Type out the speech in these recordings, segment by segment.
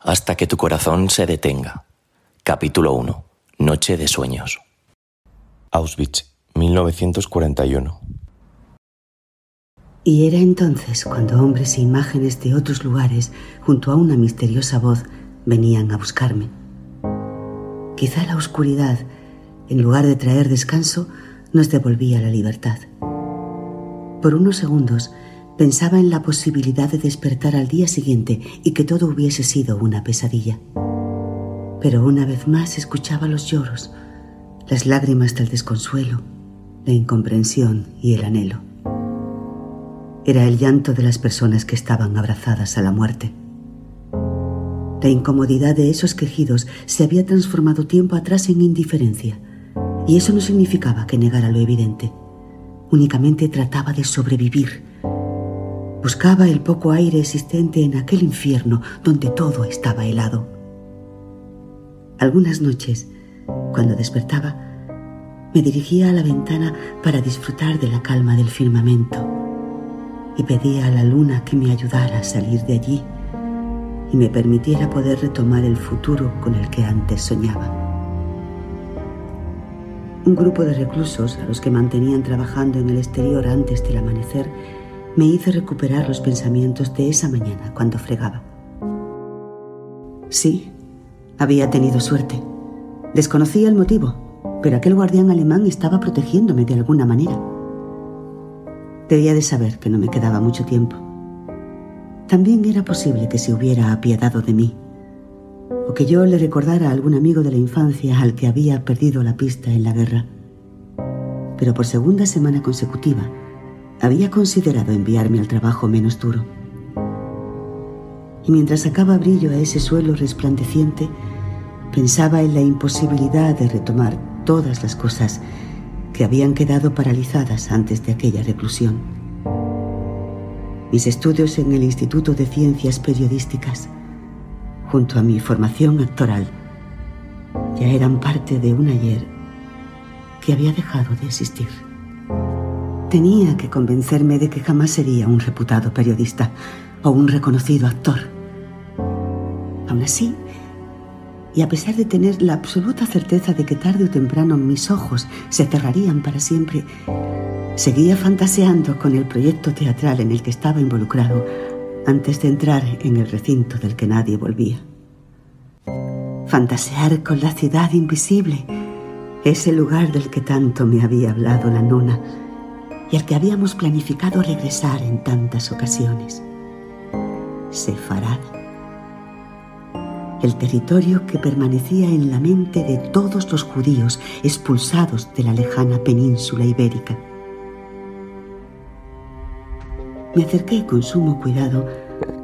hasta que tu corazón se detenga. Capítulo 1. Noche de sueños. Auschwitz, 1941. Y era entonces cuando hombres e imágenes de otros lugares, junto a una misteriosa voz, venían a buscarme. Quizá la oscuridad, en lugar de traer descanso, nos devolvía la libertad. Por unos segundos pensaba en la posibilidad de despertar al día siguiente y que todo hubiese sido una pesadilla. Pero una vez más escuchaba los lloros, las lágrimas del desconsuelo, la incomprensión y el anhelo. Era el llanto de las personas que estaban abrazadas a la muerte. La incomodidad de esos quejidos se había transformado tiempo atrás en indiferencia, y eso no significaba que negara lo evidente. Únicamente trataba de sobrevivir Buscaba el poco aire existente en aquel infierno donde todo estaba helado. Algunas noches, cuando despertaba, me dirigía a la ventana para disfrutar de la calma del firmamento y pedía a la luna que me ayudara a salir de allí y me permitiera poder retomar el futuro con el que antes soñaba. Un grupo de reclusos a los que mantenían trabajando en el exterior antes del amanecer me hice recuperar los pensamientos de esa mañana cuando fregaba. Sí, había tenido suerte. Desconocía el motivo, pero aquel guardián alemán estaba protegiéndome de alguna manera. Debía de saber que no me quedaba mucho tiempo. También era posible que se hubiera apiadado de mí, o que yo le recordara a algún amigo de la infancia al que había perdido la pista en la guerra. Pero por segunda semana consecutiva, había considerado enviarme al trabajo menos duro. Y mientras sacaba brillo a ese suelo resplandeciente, pensaba en la imposibilidad de retomar todas las cosas que habían quedado paralizadas antes de aquella reclusión. Mis estudios en el Instituto de Ciencias Periodísticas, junto a mi formación actoral, ya eran parte de un ayer que había dejado de existir. Tenía que convencerme de que jamás sería un reputado periodista o un reconocido actor. Aún así, y a pesar de tener la absoluta certeza de que tarde o temprano mis ojos se cerrarían para siempre, seguía fantaseando con el proyecto teatral en el que estaba involucrado antes de entrar en el recinto del que nadie volvía. Fantasear con la ciudad invisible, ese lugar del que tanto me había hablado la nona, y al que habíamos planificado regresar en tantas ocasiones. Sefarad. El territorio que permanecía en la mente de todos los judíos expulsados de la lejana península ibérica. Me acerqué con sumo cuidado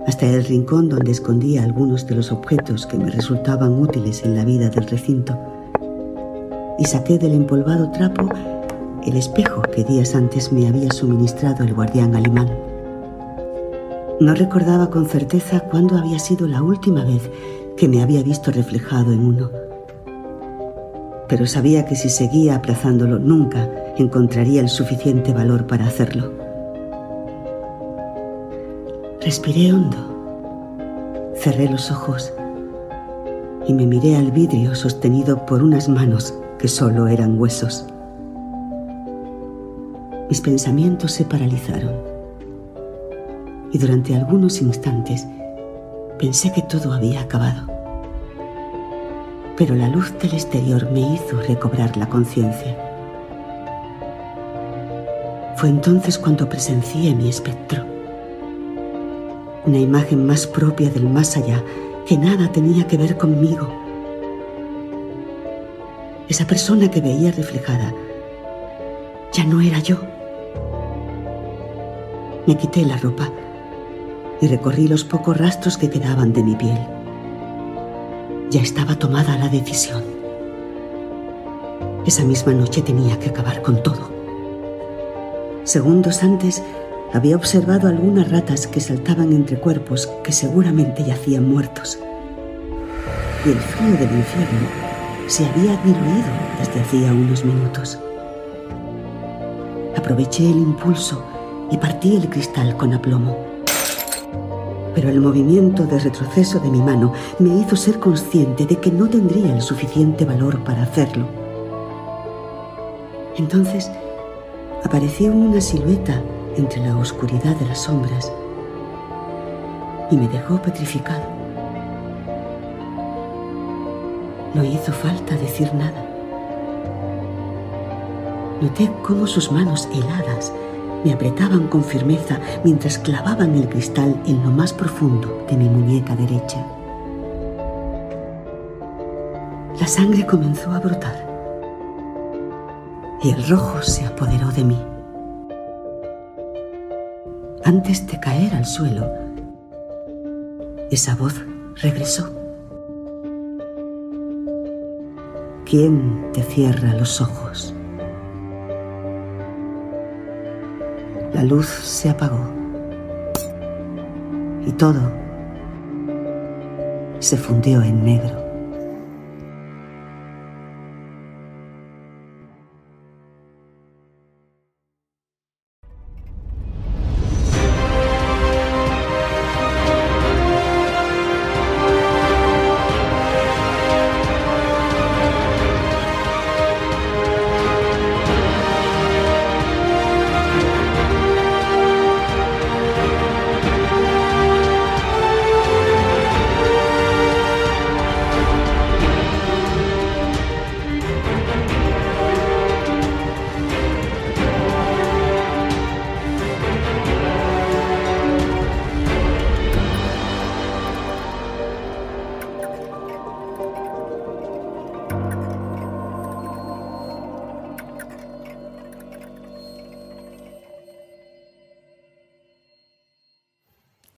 hasta el rincón donde escondía algunos de los objetos que me resultaban útiles en la vida del recinto y saqué del empolvado trapo el espejo que días antes me había suministrado el guardián alemán. No recordaba con certeza cuándo había sido la última vez que me había visto reflejado en uno, pero sabía que si seguía aplazándolo nunca encontraría el suficiente valor para hacerlo. Respiré hondo, cerré los ojos y me miré al vidrio sostenido por unas manos que solo eran huesos. Mis pensamientos se paralizaron y durante algunos instantes pensé que todo había acabado. Pero la luz del exterior me hizo recobrar la conciencia. Fue entonces cuando presencié mi espectro. Una imagen más propia del más allá que nada tenía que ver conmigo. Esa persona que veía reflejada ya no era yo. Me quité la ropa y recorrí los pocos rastros que quedaban de mi piel. Ya estaba tomada la decisión. Esa misma noche tenía que acabar con todo. Segundos antes había observado algunas ratas que saltaban entre cuerpos que seguramente yacían muertos. Y el frío del infierno se había diluido desde hacía unos minutos. Aproveché el impulso y partí el cristal con aplomo. pero el movimiento de retroceso de mi mano me hizo ser consciente de que no tendría el suficiente valor para hacerlo. Entonces apareció una silueta entre la oscuridad de las sombras y me dejó petrificado. No hizo falta decir nada. Noté cómo sus manos heladas me apretaban con firmeza mientras clavaban el cristal en lo más profundo de mi muñeca derecha. La sangre comenzó a brotar y el rojo se apoderó de mí. Antes de caer al suelo, esa voz regresó. ¿Quién te cierra los ojos? La luz se apagó y todo se fundió en negro.